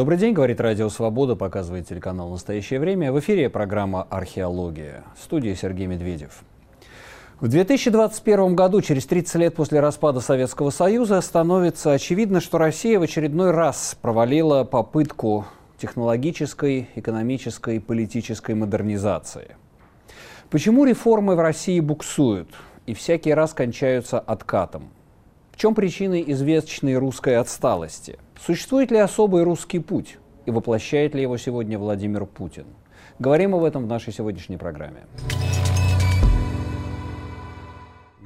Добрый день, говорит Радио Свобода, показывает телеканал «Настоящее время». В эфире программа «Археология». В студии Сергей Медведев. В 2021 году, через 30 лет после распада Советского Союза, становится очевидно, что Россия в очередной раз провалила попытку технологической, экономической и политической модернизации. Почему реформы в России буксуют и всякий раз кончаются откатом? В чем причины извечной русской отсталости – Существует ли особый русский путь и воплощает ли его сегодня Владимир Путин? Говорим об этом в нашей сегодняшней программе.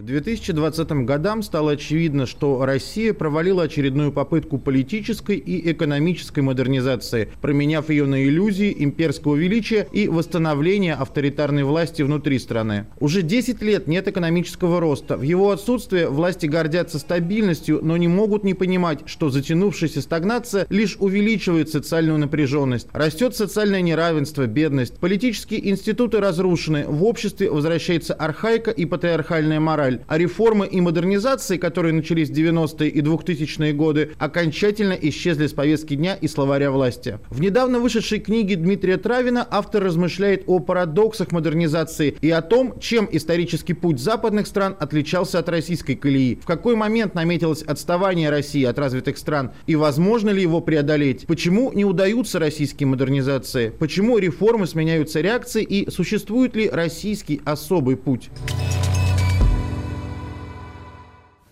К 2020 годам стало очевидно, что Россия провалила очередную попытку политической и экономической модернизации, променяв ее на иллюзии имперского величия и восстановления авторитарной власти внутри страны. Уже 10 лет нет экономического роста. В его отсутствие власти гордятся стабильностью, но не могут не понимать, что затянувшаяся стагнация лишь увеличивает социальную напряженность. Растет социальное неравенство, бедность. Политические институты разрушены. В обществе возвращается архаика и патриархальная мораль мораль, а реформы и модернизации, которые начались в 90-е и 2000-е годы, окончательно исчезли с повестки дня и словаря власти. В недавно вышедшей книге Дмитрия Травина автор размышляет о парадоксах модернизации и о том, чем исторический путь западных стран отличался от российской колеи, в какой момент наметилось отставание России от развитых стран и возможно ли его преодолеть, почему не удаются российские модернизации, почему реформы сменяются реакцией и существует ли российский особый путь.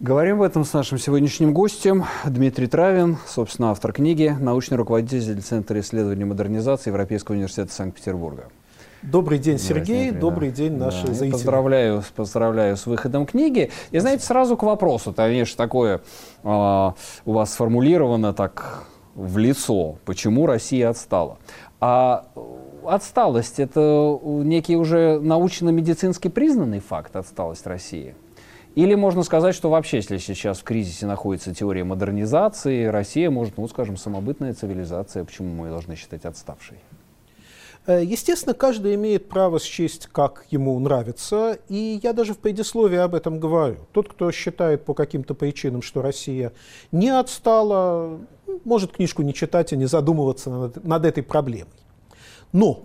Говорим об этом с нашим сегодняшним гостем Дмитрий Травин, собственно, автор книги, научный руководитель Центра исследований модернизации Европейского университета Санкт-Петербурга. Добрый день, Сергей. Дмитрий, Добрый да. день, наши да. зрители. Поздравляю, поздравляю с выходом книги. И знаете, сразу к вопросу, конечно, такое э, у вас сформулировано так в лицо, почему Россия отстала. А отсталость – это некий уже научно-медицински признанный факт, отсталость России – или можно сказать, что вообще, если сейчас в кризисе находится теория модернизации, Россия может, ну, скажем, самобытная цивилизация, почему мы ее должны считать отставшей? Э, естественно, каждый имеет право счесть, как ему нравится, и я даже в предисловии об этом говорю. Тот, кто считает по каким-то причинам, что Россия не отстала, может книжку не читать и не задумываться над, над этой проблемой. Но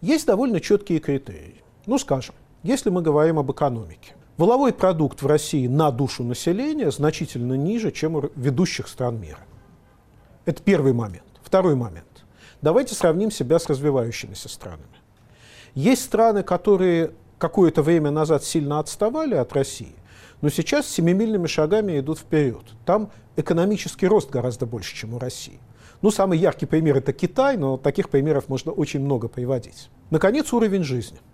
есть довольно четкие критерии. Ну, скажем, если мы говорим об экономике – Воловой продукт в России на душу населения значительно ниже, чем у ведущих стран мира. Это первый момент. Второй момент. Давайте сравним себя с развивающимися странами. Есть страны, которые какое-то время назад сильно отставали от России, но сейчас семимильными шагами идут вперед. Там экономический рост гораздо больше, чем у России. Ну, самый яркий пример – это Китай, но таких примеров можно очень много приводить. Наконец, уровень жизни –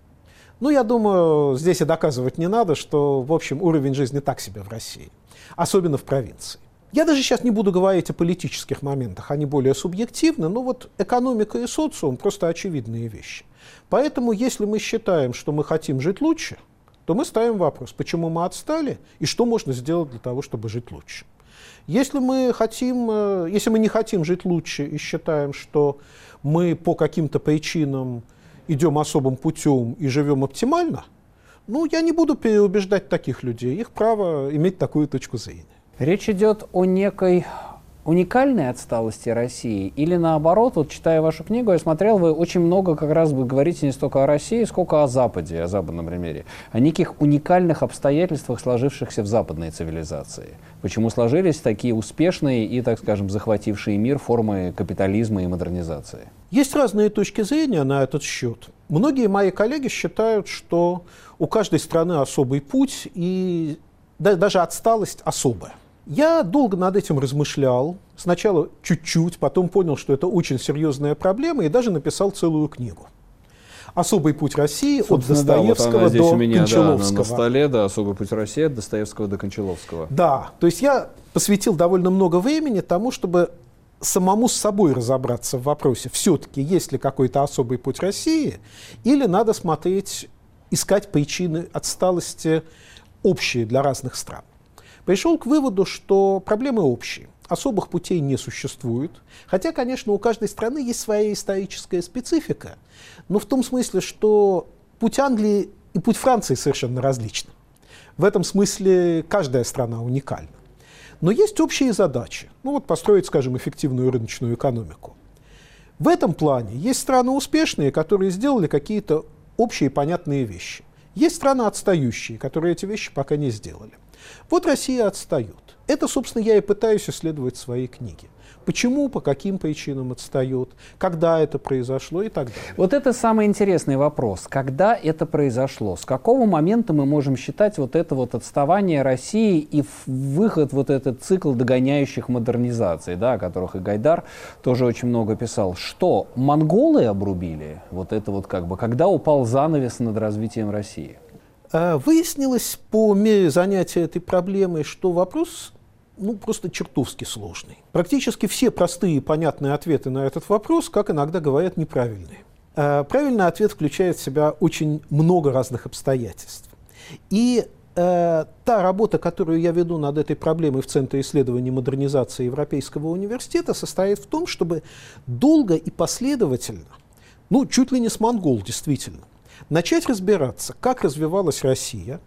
ну, я думаю, здесь и доказывать не надо, что, в общем, уровень жизни так себе в России, особенно в провинции. Я даже сейчас не буду говорить о политических моментах, они более субъективны, но вот экономика и социум просто очевидные вещи. Поэтому, если мы считаем, что мы хотим жить лучше, то мы ставим вопрос, почему мы отстали и что можно сделать для того, чтобы жить лучше. Если мы, хотим, э, если мы не хотим жить лучше и считаем, что мы по каким-то причинам идем особым путем и живем оптимально, ну, я не буду переубеждать таких людей. Их право иметь такую точку зрения. Речь идет о некой уникальной отсталости России или наоборот, вот читая вашу книгу, я смотрел, вы очень много как раз вы говорите не столько о России, сколько о Западе, о западном примере, о неких уникальных обстоятельствах, сложившихся в западной цивилизации. Почему сложились такие успешные и, так скажем, захватившие мир формы капитализма и модернизации? Есть разные точки зрения на этот счет. Многие мои коллеги считают, что у каждой страны особый путь и даже отсталость особая. Я долго над этим размышлял. Сначала чуть-чуть, потом понял, что это очень серьезная проблема, и даже написал целую книгу. «Особый путь России» Собственно, от Достоевского да, вот до у меня, Кончаловского. Да, на столе, да, «Особый путь России» от Достоевского до Кончаловского. Да, то есть я посвятил довольно много времени тому, чтобы самому с собой разобраться в вопросе, все-таки есть ли какой-то особый путь России, или надо смотреть, искать причины отсталости общие для разных стран пришел к выводу, что проблемы общие. Особых путей не существует. Хотя, конечно, у каждой страны есть своя историческая специфика. Но в том смысле, что путь Англии и путь Франции совершенно различны. В этом смысле каждая страна уникальна. Но есть общие задачи. Ну вот построить, скажем, эффективную рыночную экономику. В этом плане есть страны успешные, которые сделали какие-то общие понятные вещи. Есть страны отстающие, которые эти вещи пока не сделали. Вот Россия отстает. Это, собственно, я и пытаюсь исследовать в своей книге почему, по каким причинам отстает, когда это произошло и так далее. Вот это самый интересный вопрос. Когда это произошло? С какого момента мы можем считать вот это вот отставание России и выход вот этот цикл догоняющих модернизаций, да, о которых и Гайдар тоже очень много писал. Что, монголы обрубили вот это вот как бы, когда упал занавес над развитием России? А, выяснилось по мере занятия этой проблемой, что вопрос ну, просто чертовски сложный. Практически все простые и понятные ответы на этот вопрос, как иногда говорят, неправильные. Э, правильный ответ включает в себя очень много разных обстоятельств. И э, та работа, которую я веду над этой проблемой в Центре исследований модернизации Европейского университета, состоит в том, чтобы долго и последовательно, ну, чуть ли не с монгол, действительно, начать разбираться, как развивалась Россия,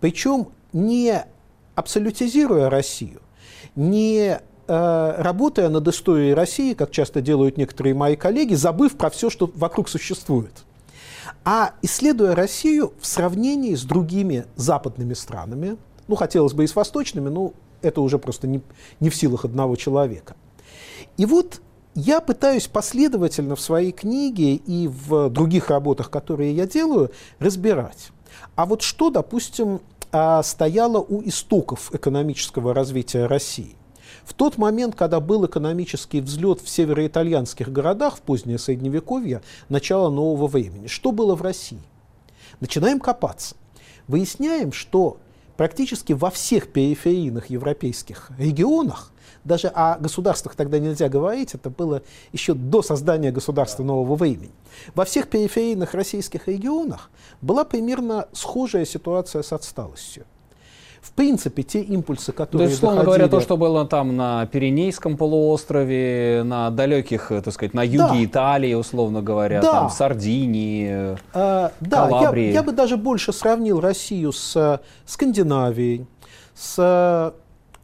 причем не абсолютизируя Россию, не э, работая над историей России, как часто делают некоторые мои коллеги, забыв про все, что вокруг существует, а исследуя Россию в сравнении с другими западными странами, ну, хотелось бы и с восточными, но это уже просто не, не в силах одного человека. И вот я пытаюсь последовательно в своей книге и в других работах, которые я делаю, разбирать. А вот что, допустим, а, стояла у истоков экономического развития России. В тот момент, когда был экономический взлет в североитальянских городах в позднее Средневековье, начало нового времени, что было в России? Начинаем копаться. Выясняем, что практически во всех периферийных европейских регионах даже о государствах тогда нельзя говорить, это было еще до создания государства нового времени. Во всех периферийных российских регионах была примерно схожая ситуация с отсталостью. В принципе, те импульсы, которые То есть, условно доходили... говоря, то, что было там на Пиренейском полуострове, на далеких, так сказать, на юге да. Италии, условно говоря, да. там Сардинии, а, Да, я, я бы даже больше сравнил Россию с э, Скандинавией, с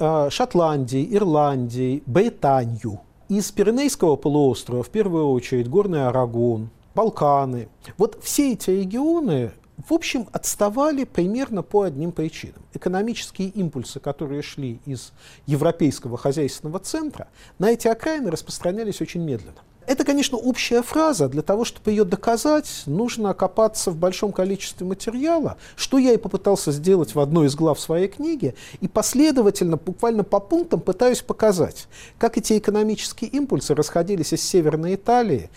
Э, Шотландии, Ирландии, Британию. Из Пиренейского полуострова, в первую очередь, Горный Арагон, Балканы. Вот все эти регионы, в общем, отставали примерно по одним причинам. Экономические импульсы, которые шли из европейского хозяйственного центра, на эти окраины распространялись очень медленно. Это, конечно, общая фраза. Для того, чтобы ее доказать, нужно окопаться в большом количестве материала, что я и попытался сделать в одной из глав своей книги, и последовательно, буквально по пунктам пытаюсь показать, как эти экономические импульсы расходились из Северной Италии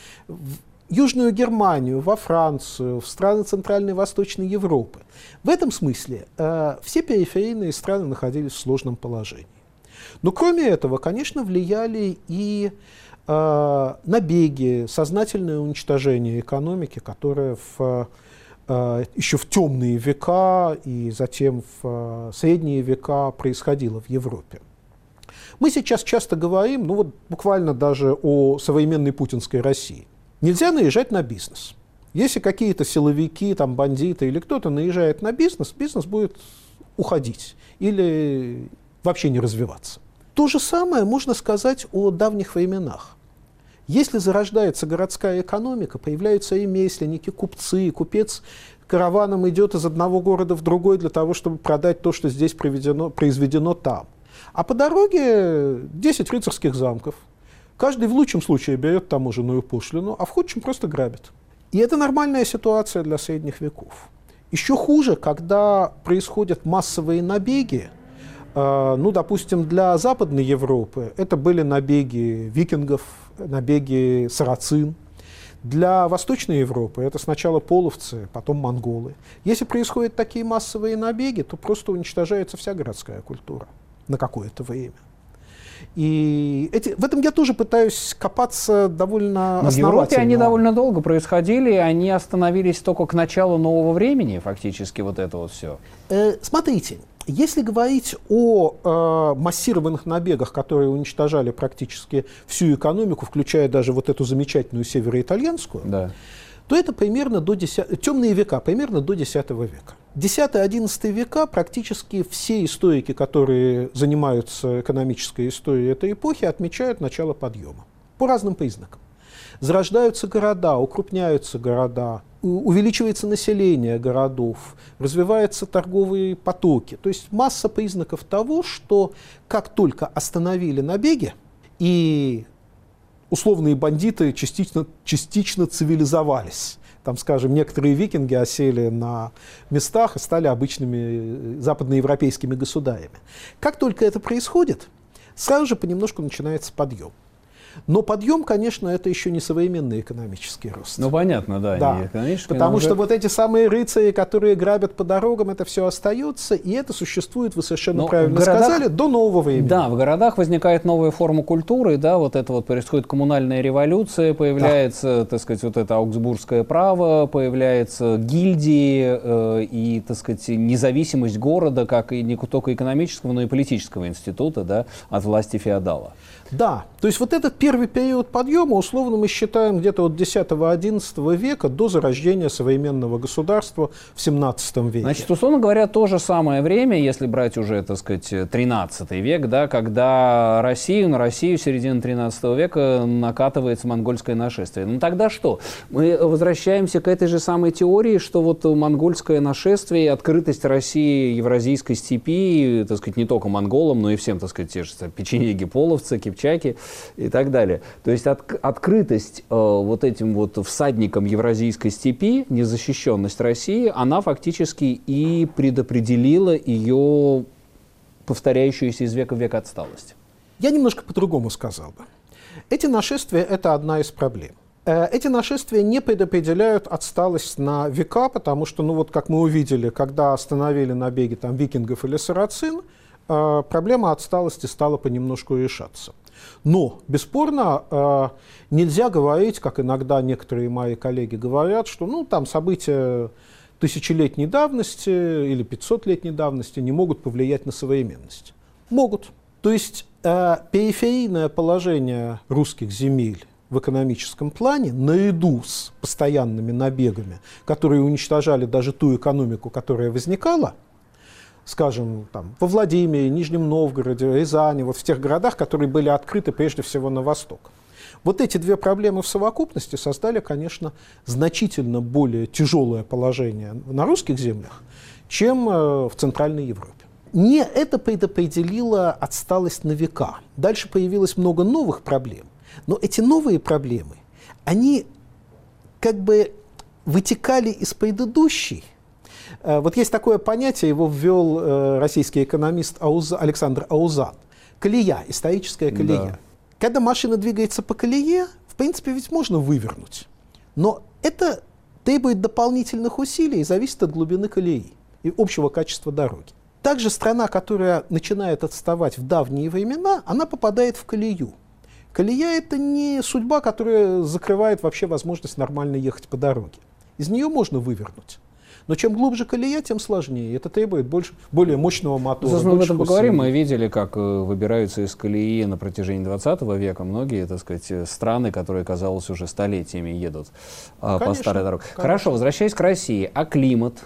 Южную Германию, во Францию, в страны Центральной и Восточной Европы. В этом смысле э, все периферийные страны находились в сложном положении. Но кроме этого, конечно, влияли и э, набеги, сознательное уничтожение экономики, которое в, э, еще в темные века и затем в э, средние века происходило в Европе. Мы сейчас часто говорим, ну вот буквально даже о современной путинской России. Нельзя наезжать на бизнес. Если какие-то силовики, там, бандиты или кто-то наезжает на бизнес, бизнес будет уходить или вообще не развиваться. То же самое можно сказать о давних временах. Если зарождается городская экономика, появляются ремесленники, купцы, купец караваном идет из одного города в другой для того, чтобы продать то, что здесь произведено, произведено там. А по дороге 10 рыцарских замков. Каждый в лучшем случае берет таможенную пошлину, а в худшем просто грабит. И это нормальная ситуация для средних веков. Еще хуже, когда происходят массовые набеги, а, ну, допустим, для Западной Европы это были набеги викингов, набеги сарацин. Для Восточной Европы это сначала половцы, потом монголы. Если происходят такие массовые набеги, то просто уничтожается вся городская культура на какое-то время. И эти, в этом я тоже пытаюсь копаться довольно Но В Европе они довольно долго происходили, и они остановились только к началу нового времени, фактически, вот это вот все. Э, смотрите, если говорить о э, массированных набегах, которые уничтожали практически всю экономику, включая даже вот эту замечательную североитальянскую, да. то это примерно до 10, темные века, примерно до X века. 10-11 века практически все историки, которые занимаются экономической историей этой эпохи, отмечают начало подъема по разным признакам. Зарождаются города, укрупняются города, увеличивается население городов, развиваются торговые потоки. То есть масса признаков того, что как только остановили набеги, и условные бандиты частично, частично цивилизовались, там, скажем, некоторые викинги осели на местах и стали обычными э, западноевропейскими государями. Как только это происходит, сразу же понемножку начинается подъем. Но подъем, конечно, это еще не современный экономический рост. Ну, понятно, да, да. не экономический. Потому уже... что вот эти самые рыцари, которые грабят по дорогам, это все остается, и это существует, вы совершенно Но правильно городах... сказали, до нового времени. Да, в городах возникает новая форма культуры, да, вот это вот происходит коммунальная революция, появляется, да. так сказать, вот это аугсбургское право, появляется гильдии э, и, так сказать, независимость города, как и не только экономического, но и политического института, да, от власти феодала. Да, то есть вот этот первый период подъема, условно мы считаем где-то от 10-11 века до зарождения современного государства в 17 веке. Значит, условно говоря, то же самое время, если брать уже, так сказать, 13 век, да, когда Россию, на Россию середины 13 века накатывается монгольское нашествие. Ну тогда что? Мы возвращаемся к этой же самой теории, что вот монгольское нашествие открытость России евразийской степи, так сказать, не только монголам, но и всем, так сказать, те же печенеги, половцы, кипчаки и так далее. То есть от, открытость э, вот этим вот всадникам евразийской степи, незащищенность России, она фактически и предопределила ее повторяющуюся из века в век отсталость. Я немножко по-другому сказал бы. Эти нашествия – это одна из проблем. Э, эти нашествия не предопределяют отсталость на века, потому что, ну вот как мы увидели, когда остановили набеги там, викингов или сарацин, э, проблема отсталости стала понемножку решаться. Но, бесспорно, э, нельзя говорить, как иногда некоторые мои коллеги говорят, что ну, там события тысячелетней давности или 500-летней давности не могут повлиять на современность. Могут. То есть э, периферийное положение русских земель в экономическом плане, наряду с постоянными набегами, которые уничтожали даже ту экономику, которая возникала, скажем, там, во Владимире, Нижнем Новгороде, Рязани, вот в тех городах, которые были открыты прежде всего на восток. Вот эти две проблемы в совокупности создали, конечно, значительно более тяжелое положение на русских землях, чем э, в Центральной Европе. Не это предопределило отсталость на века. Дальше появилось много новых проблем. Но эти новые проблемы, они как бы вытекали из предыдущей, вот есть такое понятие, его ввел э, российский экономист Ауз, Александр Аузат. Колея, историческая колея. Да. Когда машина двигается по колее, в принципе, ведь можно вывернуть. Но это требует дополнительных усилий и зависит от глубины колеи и общего качества дороги. Также страна, которая начинает отставать в давние времена, она попадает в колею. Колея – это не судьба, которая закрывает вообще возможность нормально ехать по дороге. Из нее можно вывернуть. Но чем глубже колея, тем сложнее. Это требует больше, более мощного мотора. Собственно, мы об этом поговорим. Мы видели, как э, выбираются из колеи на протяжении 20 века многие, так сказать, э, страны, которые, казалось, уже столетиями едут конечно, по старой дороге. Конечно. Хорошо, возвращаясь к России. А климат,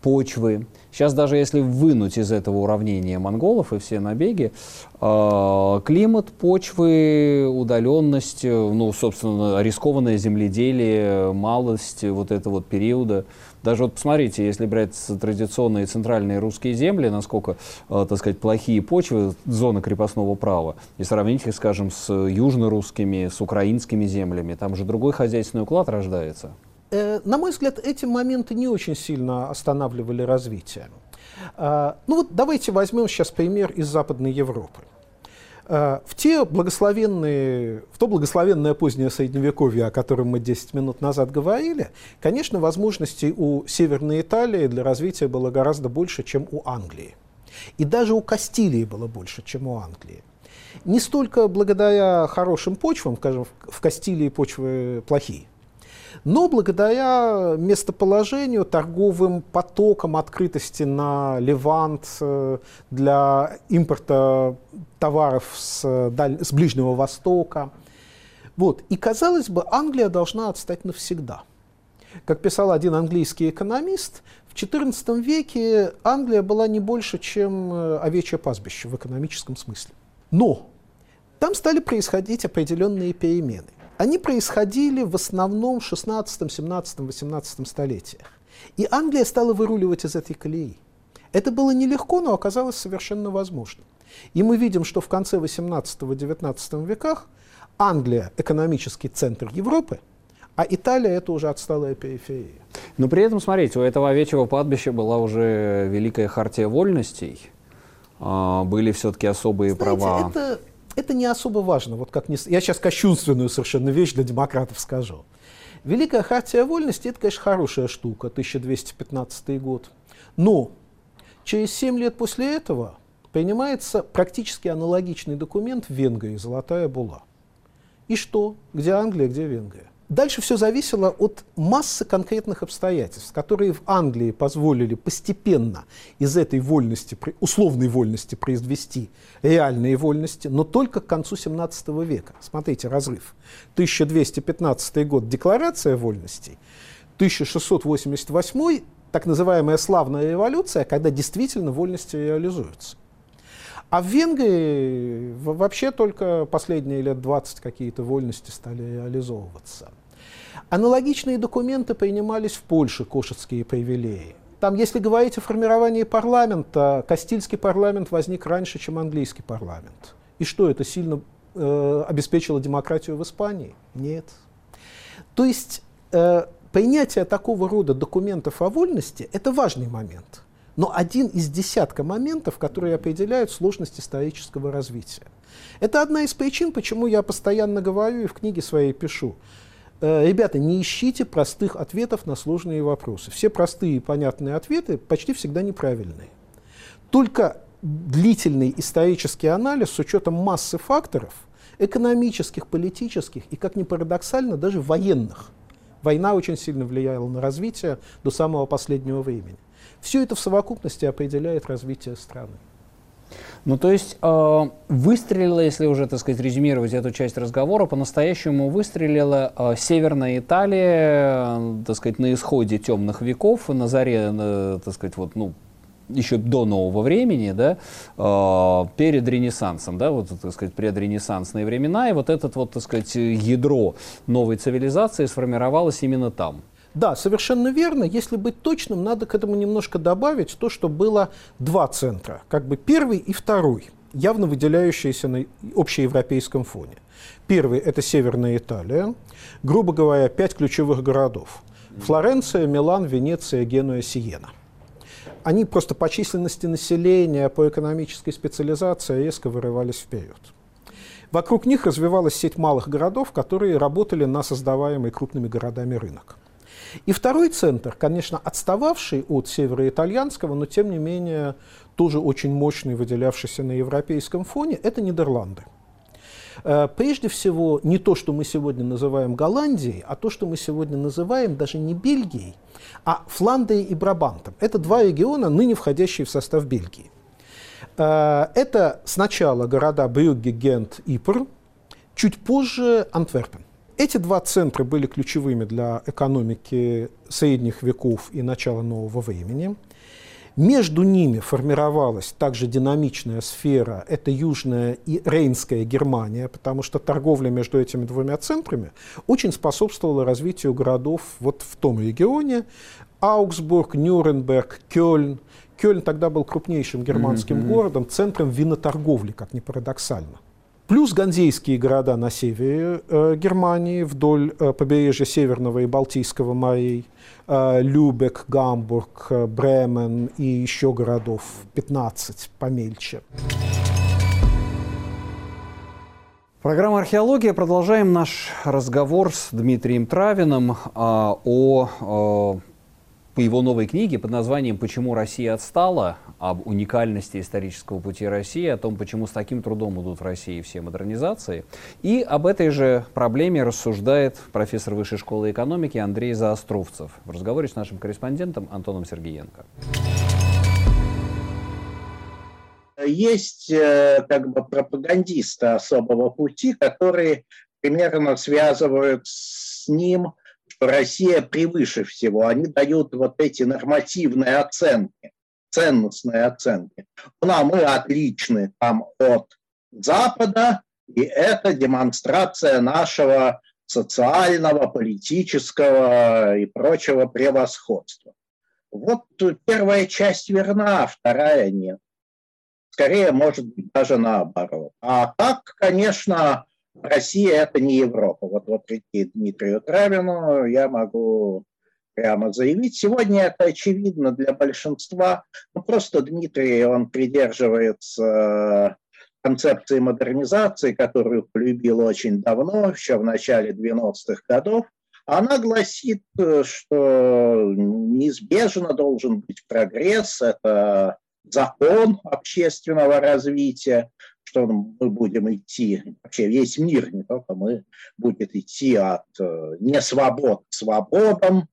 почвы, Сейчас даже если вынуть из этого уравнения монголов и все набеги, э, климат, почвы, удаленность, ну, собственно, рискованное земледелие, малость вот этого вот периода, даже вот посмотрите, если брать традиционные центральные русские земли, насколько, э, так сказать, плохие почвы, зона крепостного права, и сравнить их, скажем, с южно-русскими, с украинскими землями, там же другой хозяйственный уклад рождается. Э, на мой взгляд, эти моменты не очень сильно останавливали развитие. Э, ну вот давайте возьмем сейчас пример из Западной Европы. Э, в, те благословенные, в то благословенное позднее Средневековье, о котором мы 10 минут назад говорили, конечно, возможностей у Северной Италии для развития было гораздо больше, чем у Англии. И даже у Кастилии было больше, чем у Англии. Не столько благодаря хорошим почвам, скажем, в Кастилии почвы плохие, но благодаря местоположению, торговым потокам, открытости на Левант э, для импорта товаров с, даль... с Ближнего Востока. Вот. И казалось бы, Англия должна отстать навсегда. Как писал один английский экономист, в XIV веке Англия была не больше, чем э, овечье пастбище в экономическом смысле. Но там стали происходить определенные перемены. Они происходили в основном в 16, 17, 18 столетиях. И Англия стала выруливать из этой колеи. Это было нелегко, но оказалось совершенно возможным. И мы видим, что в конце 18-19 веках Англия – экономический центр Европы, а Италия – это уже отсталая периферия. Но при этом, смотрите, у этого овечьего падбища была уже Великая Хартия Вольностей, а, были все-таки особые Знаете, права. Это, это не особо важно. Вот как не, я сейчас кощунственную совершенно вещь для демократов скажу. Великая Хартия Вольности – это, конечно, хорошая штука, 1215 год. Но через 7 лет после этого принимается практически аналогичный документ в Венгрии «Золотая була». И что? Где Англия, где Венгрия? Дальше все зависело от массы конкретных обстоятельств, которые в Англии позволили постепенно из этой вольности, условной вольности произвести реальные вольности, но только к концу 17 века. Смотрите, разрыв. 1215 год – декларация вольностей, 1688 так называемая славная революция, когда действительно вольности реализуются. А в Венгрии вообще только последние лет 20 какие-то вольности стали реализовываться. Аналогичные документы принимались в Польше, кошетские привилеи. Там, если говорить о формировании парламента, Кастильский парламент возник раньше, чем английский парламент. И что, это сильно э, обеспечило демократию в Испании? Нет. То есть э, принятие такого рода документов о вольности – это важный момент – но один из десятка моментов, которые определяют сложность исторического развития. Это одна из причин, почему я постоянно говорю и в книге своей пишу. Э, ребята, не ищите простых ответов на сложные вопросы. Все простые и понятные ответы почти всегда неправильные. Только длительный исторический анализ с учетом массы факторов, экономических, политических и, как ни парадоксально, даже военных. Война очень сильно влияла на развитие до самого последнего времени. Все это в совокупности определяет развитие страны. Ну, то есть э, выстрелила, если уже, так сказать, резюмировать эту часть разговора, по-настоящему выстрелила э, Северная Италия, э, так сказать, на исходе темных веков, на заре, э, так сказать, вот, ну, еще до нового времени, да, э, перед Ренессансом, да, вот, так сказать, предренессансные времена, и вот этот вот, так сказать, ядро новой цивилизации сформировалось именно там. Да, совершенно верно. Если быть точным, надо к этому немножко добавить то, что было два центра, как бы первый и второй, явно выделяющиеся на общеевропейском фоне. Первый – это Северная Италия, грубо говоря, пять ключевых городов. Флоренция, Милан, Венеция, Генуя, Сиена. Они просто по численности населения, по экономической специализации резко вырывались вперед. Вокруг них развивалась сеть малых городов, которые работали на создаваемый крупными городами рынок. И второй центр, конечно, отстававший от североитальянского, но тем не менее тоже очень мощный, выделявшийся на европейском фоне, это Нидерланды. Э, прежде всего, не то, что мы сегодня называем Голландией, а то, что мы сегодня называем даже не Бельгией, а Фландрией и Брабантом. Это два региона, ныне входящие в состав Бельгии. Э, это сначала города Брюгге, Гент, Ипр, чуть позже Антверпен. Эти два центра были ключевыми для экономики средних веков и начала нового времени. Между ними формировалась также динамичная сфера, это Южная и Рейнская Германия, потому что торговля между этими двумя центрами очень способствовала развитию городов вот в том регионе. Аугсбург, Нюрнберг, Кёльн. Кёльн тогда был крупнейшим германским mm-hmm. городом, центром виноторговли, как ни парадоксально. Плюс ганзейские города на севере э, Германии, вдоль э, побережья Северного и Балтийского морей, э, Любек, Гамбург, Бремен и еще городов 15 помельче. Программа «Археология». Продолжаем наш разговор с Дмитрием Травиным о по его новой книге под названием «Почему Россия отстала?» об уникальности исторического пути России, о том, почему с таким трудом идут в России все модернизации. И об этой же проблеме рассуждает профессор Высшей школы экономики Андрей Заостровцев в разговоре с нашим корреспондентом Антоном Сергеенко. Есть э, как бы пропагандисты особого пути, которые примерно связывают с ним Россия превыше всего. Они дают вот эти нормативные оценки, ценностные оценки. Ну, а мы отличны там от Запада, и это демонстрация нашего социального, политического и прочего превосходства. Вот первая часть верна, а вторая нет. Скорее, может быть, даже наоборот. А так, конечно, Россия – это не Европа. Вот вопреки Дмитрию Травину я могу прямо заявить. Сегодня это очевидно для большинства. Ну, просто Дмитрий, он придерживается концепции модернизации, которую полюбил очень давно, еще в начале 90-х годов, она гласит, что неизбежно должен быть прогресс, это закон общественного развития, что мы будем идти, вообще весь мир, не только мы, будет идти от э, несвобод к свободам,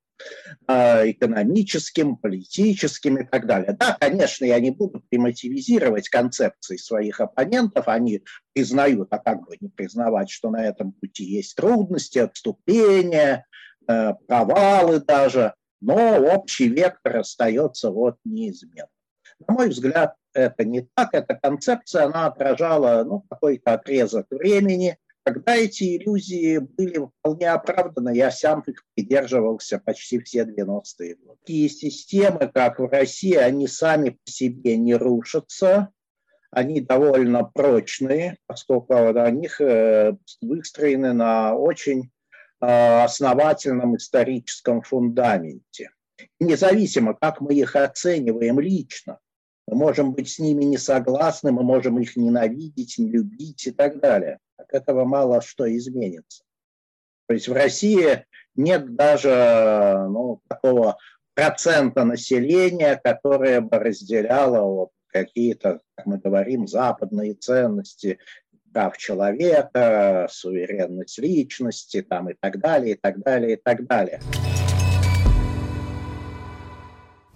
Э, экономическим, политическим и так далее. Да, конечно, я не буду примативизировать концепции своих оппонентов, они признают, а как бы не признавать, что на этом пути есть трудности, отступления, э, провалы даже, но общий вектор остается вот неизменным. На мой взгляд, это не так. Эта концепция, она отражала ну, какой-то отрезок времени – когда эти иллюзии были вполне оправданы, я сам их придерживался почти все 90-е годы. Такие системы, как в России, они сами по себе не рушатся, они довольно прочные, поскольку них э, выстроены на очень э, основательном историческом фундаменте. Независимо, как мы их оцениваем лично, мы можем быть с ними не согласны, мы можем их ненавидеть, не любить и так далее от этого мало что изменится. То есть в России нет даже ну, такого процента населения, которое бы разделяло вот какие-то, как мы говорим, западные ценности прав человека, суверенность личности там, и так далее, и так далее, и так далее.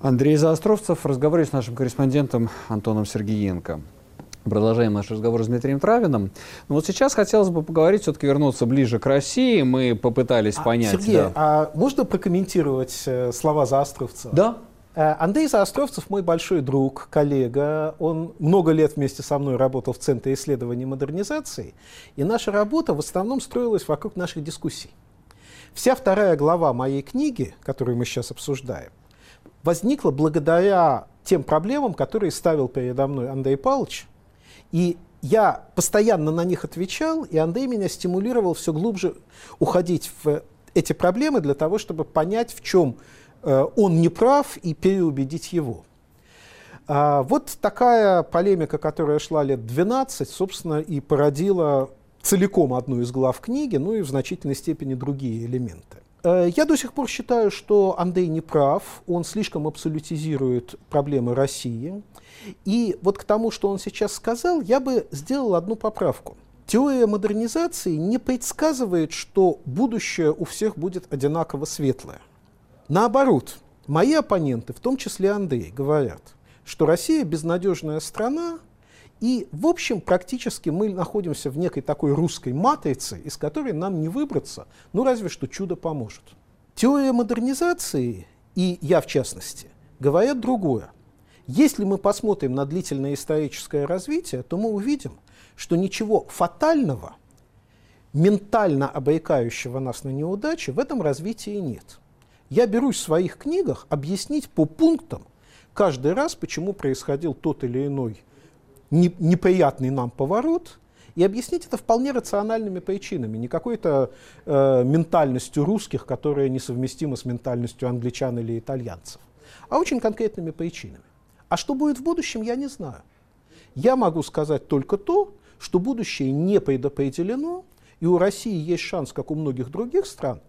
Андрей Заостровцев в разговоре с нашим корреспондентом Антоном Сергеенко. Продолжаем наш разговор с Дмитрием Травиным. Но вот сейчас хотелось бы поговорить, все-таки вернуться ближе к России. Мы попытались а, понять... Сергей, да. а можно прокомментировать э, слова Заостровцева? Да. Э, Андрей Заостровцев мой большой друг, коллега. Он много лет вместе со мной работал в Центре исследований модернизации. И наша работа в основном строилась вокруг наших дискуссий. Вся вторая глава моей книги, которую мы сейчас обсуждаем, возникла благодаря тем проблемам, которые ставил передо мной Андрей Павлович, и я постоянно на них отвечал, и Андрей меня стимулировал все глубже уходить в эти проблемы для того, чтобы понять, в чем э, он не прав, и переубедить его. А, вот такая полемика, которая шла лет 12, собственно, и породила целиком одну из глав книги, ну и в значительной степени другие элементы. Э, я до сих пор считаю, что Андрей не прав, он слишком абсолютизирует проблемы России. И вот к тому, что он сейчас сказал, я бы сделал одну поправку. Теория модернизации не предсказывает, что будущее у всех будет одинаково светлое. Наоборот, мои оппоненты, в том числе Андрей, говорят, что Россия безнадежная страна, и, в общем, практически мы находимся в некой такой русской матрице, из которой нам не выбраться, ну разве что чудо поможет. Теория модернизации, и я в частности, говорят другое. Если мы посмотрим на длительное историческое развитие, то мы увидим, что ничего фатального, ментально обрекающего нас на неудачи, в этом развитии нет. Я берусь в своих книгах объяснить по пунктам каждый раз, почему происходил тот или иной неприятный нам поворот, и объяснить это вполне рациональными причинами, не какой-то э, ментальностью русских, которая несовместима с ментальностью англичан или итальянцев, а очень конкретными причинами. А что будет в будущем, я не знаю. Я могу сказать только то, что будущее не предопределено, и у России есть шанс, как у многих других стран,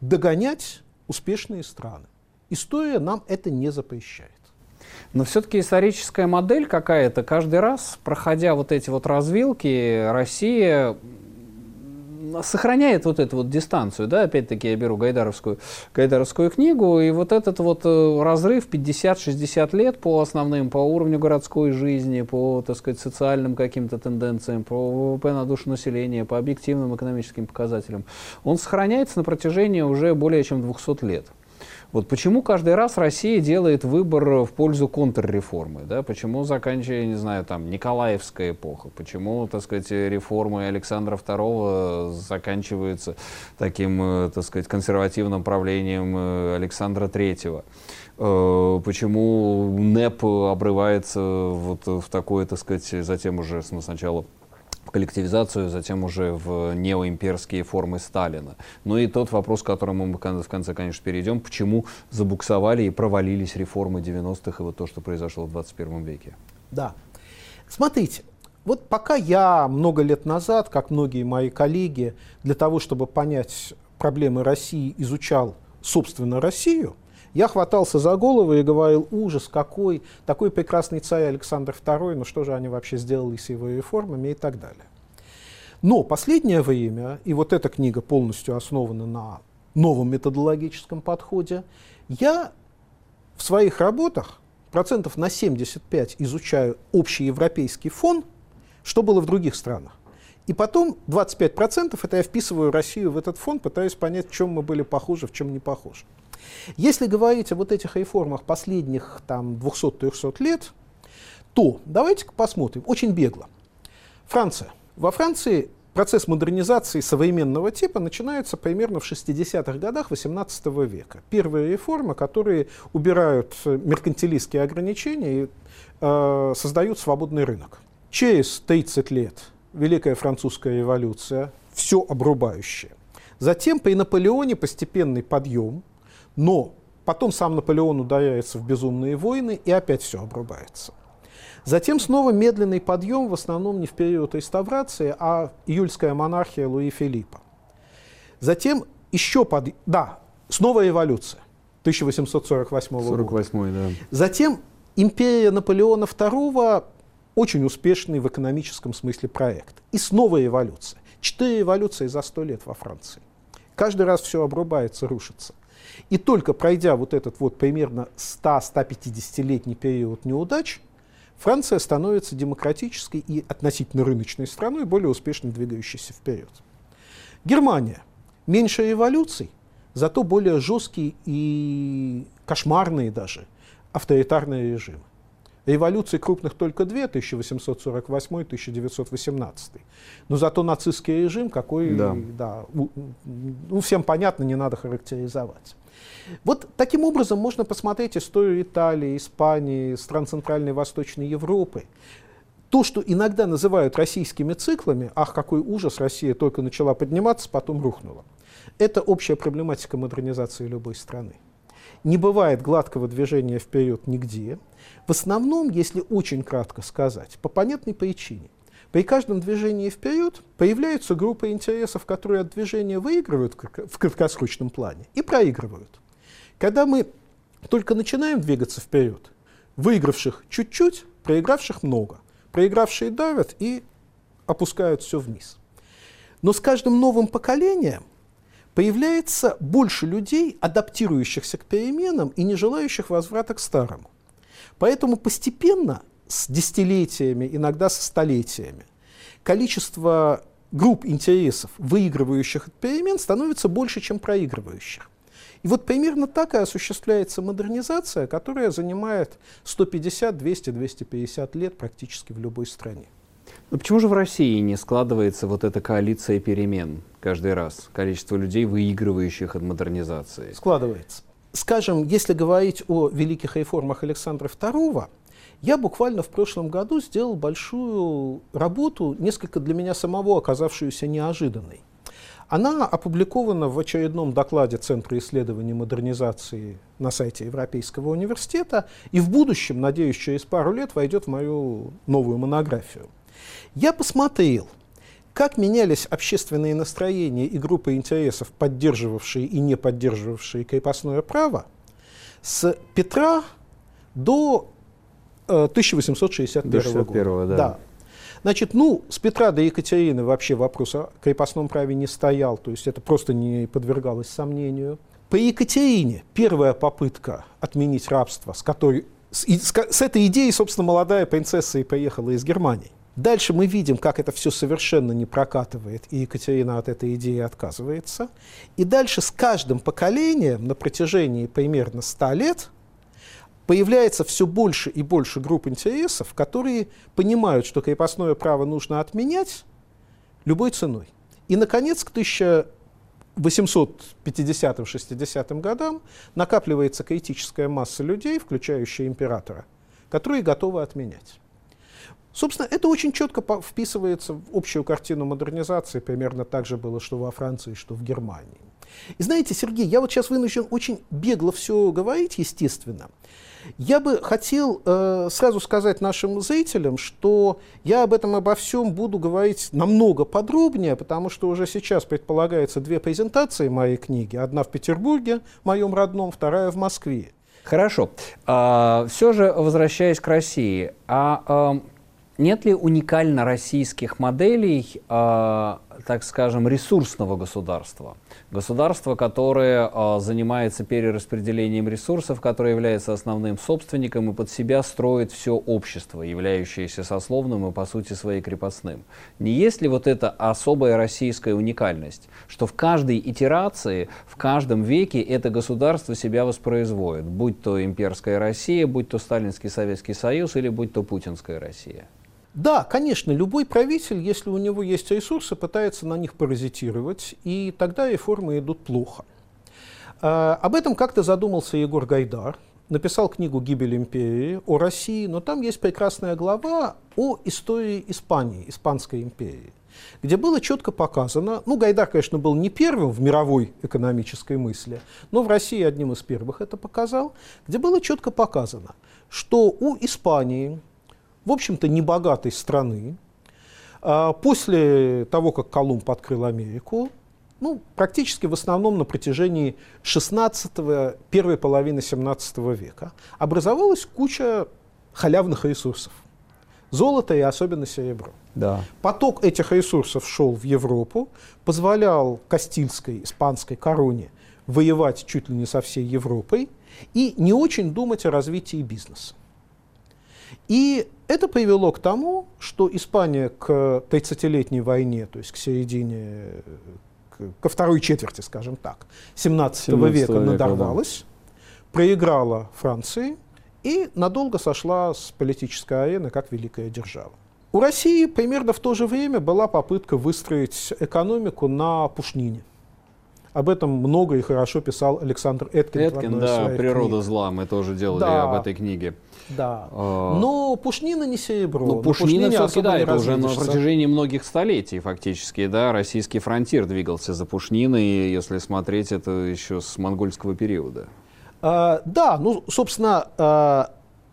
догонять успешные страны. История нам это не запрещает. Но все-таки историческая модель какая-то, каждый раз, проходя вот эти вот развилки, Россия сохраняет вот эту вот дистанцию, да, опять-таки я беру Гайдаровскую, Гайдаровскую книгу, и вот этот вот э, разрыв 50-60 лет по основным, по уровню городской жизни, по, так сказать, социальным каким-то тенденциям, по ВВП на душу населения, по объективным экономическим показателям, он сохраняется на протяжении уже более чем 200 лет. Вот почему каждый раз Россия делает выбор в пользу контрреформы? Да? Почему заканчивая, не знаю, там, Николаевская эпоха? Почему, так сказать, реформы Александра II заканчиваются таким, э, так сказать, консервативным правлением э, Александра III? Э, почему НЭП обрывается вот в такое, так сказать, затем уже сначала коллективизацию, затем уже в неоимперские формы Сталина. Ну и тот вопрос, к которому мы в конце, конечно, перейдем, почему забуксовали и провалились реформы 90-х и вот то, что произошло в 21 веке. Да. Смотрите, вот пока я много лет назад, как многие мои коллеги, для того, чтобы понять проблемы России, изучал, собственно, Россию, я хватался за голову и говорил, ужас какой, такой прекрасный царь Александр II, ну что же они вообще сделали с его реформами и так далее. Но последнее время, и вот эта книга полностью основана на новом методологическом подходе, я в своих работах процентов на 75 изучаю общий европейский фон, что было в других странах. И потом 25% это я вписываю Россию в этот фон, пытаюсь понять, в чем мы были похожи, в чем не похожи. Если говорить о вот этих реформах последних там 200-300 лет, то давайте-ка посмотрим, очень бегло. Франция. Во Франции процесс модернизации современного типа начинается примерно в 60-х годах 18 века. Первые реформы, которые убирают меркантилистские ограничения и э, создают свободный рынок. Через 30 лет Великая Французская революция, все обрубающее. Затем при Наполеоне постепенный подъем, но потом сам Наполеон ударяется в безумные войны, и опять все обрубается. Затем снова медленный подъем, в основном не в период реставрации, а июльская монархия Луи Филиппа. Затем еще под... Да, снова эволюция 1848 48 года. Да. Затем империя Наполеона II очень успешный в экономическом смысле проект. И снова эволюция. Четыре эволюции за сто лет во Франции. Каждый раз все обрубается, рушится. И только пройдя вот этот вот примерно 100-150-летний период неудач, Франция становится демократической и относительно рыночной страной, более успешно двигающейся вперед. Германия. Меньше эволюций, зато более жесткие и кошмарные даже авторитарные режимы. Революций крупных только две, 1848-1918. Но зато нацистский режим, какой, да. Да, ну, всем понятно, не надо характеризовать. Вот таким образом можно посмотреть историю Италии, Испании, стран Центральной и Восточной Европы. То, что иногда называют российскими циклами, ах, какой ужас, Россия только начала подниматься, потом рухнула. Это общая проблематика модернизации любой страны. Не бывает гладкого движения вперед нигде. В основном, если очень кратко сказать, по понятной причине. При каждом движении вперед появляются группы интересов, которые от движения выигрывают в краткосрочном плане и проигрывают. Когда мы только начинаем двигаться вперед, выигравших чуть-чуть, проигравших много. Проигравшие давят и опускают все вниз. Но с каждым новым поколением появляется больше людей, адаптирующихся к переменам и не желающих возврата к старому. Поэтому постепенно, с десятилетиями, иногда со столетиями, количество групп интересов, выигрывающих от перемен, становится больше, чем проигрывающих. И вот примерно так и осуществляется модернизация, которая занимает 150, 200, 250 лет практически в любой стране. Но почему же в России не складывается вот эта коалиция перемен каждый раз? Количество людей, выигрывающих от модернизации. Складывается. Скажем, если говорить о великих реформах Александра II, я буквально в прошлом году сделал большую работу, несколько для меня самого оказавшуюся неожиданной. Она опубликована в очередном докладе Центра исследований модернизации на сайте Европейского университета и в будущем, надеюсь, через пару лет войдет в мою новую монографию. Я посмотрел, как менялись общественные настроения и группы интересов, поддерживавшие и не поддерживавшие крепостное право, с Петра до э, 1861 года. Да. Да. Значит, ну, с Петра до Екатерины вообще вопрос о крепостном праве не стоял, то есть это просто не подвергалось сомнению. По Екатерине первая попытка отменить рабство, с которой с, с, с этой идеей, собственно, молодая принцесса и поехала из Германии. Дальше мы видим, как это все совершенно не прокатывает, и Екатерина от этой идеи отказывается. И дальше с каждым поколением на протяжении примерно 100 лет появляется все больше и больше групп интересов, которые понимают, что крепостное право нужно отменять любой ценой. И, наконец, к 1850-60 годам накапливается критическая масса людей, включающая императора, которые готовы отменять. Собственно, это очень четко вписывается в общую картину модернизации, примерно так же было, что во Франции, что в Германии. И знаете, Сергей, я вот сейчас вынужден очень бегло все говорить, естественно. Я бы хотел э, сразу сказать нашим зрителям, что я об этом обо всем буду говорить намного подробнее, потому что уже сейчас предполагается две презентации моей книги. Одна в Петербурге, моем родном, вторая в Москве. Хорошо. А, все же, возвращаясь к России, а, а нет ли уникально российских моделей, э, так скажем, ресурсного государства? Государство, которое э, занимается перераспределением ресурсов, которое является основным собственником и под себя строит все общество, являющееся сословным и по сути своей крепостным. Не есть ли вот эта особая российская уникальность, что в каждой итерации, в каждом веке это государство себя воспроизводит, будь то имперская Россия, будь то Сталинский Советский Союз или будь то путинская Россия? Да, конечно, любой правитель, если у него есть ресурсы, пытается на них паразитировать, и тогда реформы идут плохо. А, об этом как-то задумался Егор Гайдар, написал книгу «Гибель империи» о России, но там есть прекрасная глава о истории Испании, Испанской империи, где было четко показано, ну, Гайдар, конечно, был не первым в мировой экономической мысли, но в России одним из первых это показал, где было четко показано, что у Испании в общем-то, небогатой страны. А после того, как Колумб открыл Америку, ну, практически в основном на протяжении 16 первой половины 17 века, образовалась куча халявных ресурсов. Золото и особенно серебро. Да. Поток этих ресурсов шел в Европу, позволял Кастильской, испанской короне воевать чуть ли не со всей Европой и не очень думать о развитии бизнеса. И это привело к тому, что Испания к 30-летней войне, то есть к середине, ко второй четверти, скажем так, 17, 17 века, века надорвалась, да. проиграла Франции и надолго сошла с политической арены как великая держава. У России примерно в то же время была попытка выстроить экономику на пушнине. Об этом много и хорошо писал Александр Эткин. Эткин, да, «Природа книг. зла», мы тоже делали да. об этой книге. Да. А... Но Пушнина не серебро. Ну, Пушнина все-таки, да, это уже на протяжении многих столетий фактически, да, российский фронтир двигался за Пушниной, если смотреть это еще с монгольского периода. А, да, ну, собственно, а,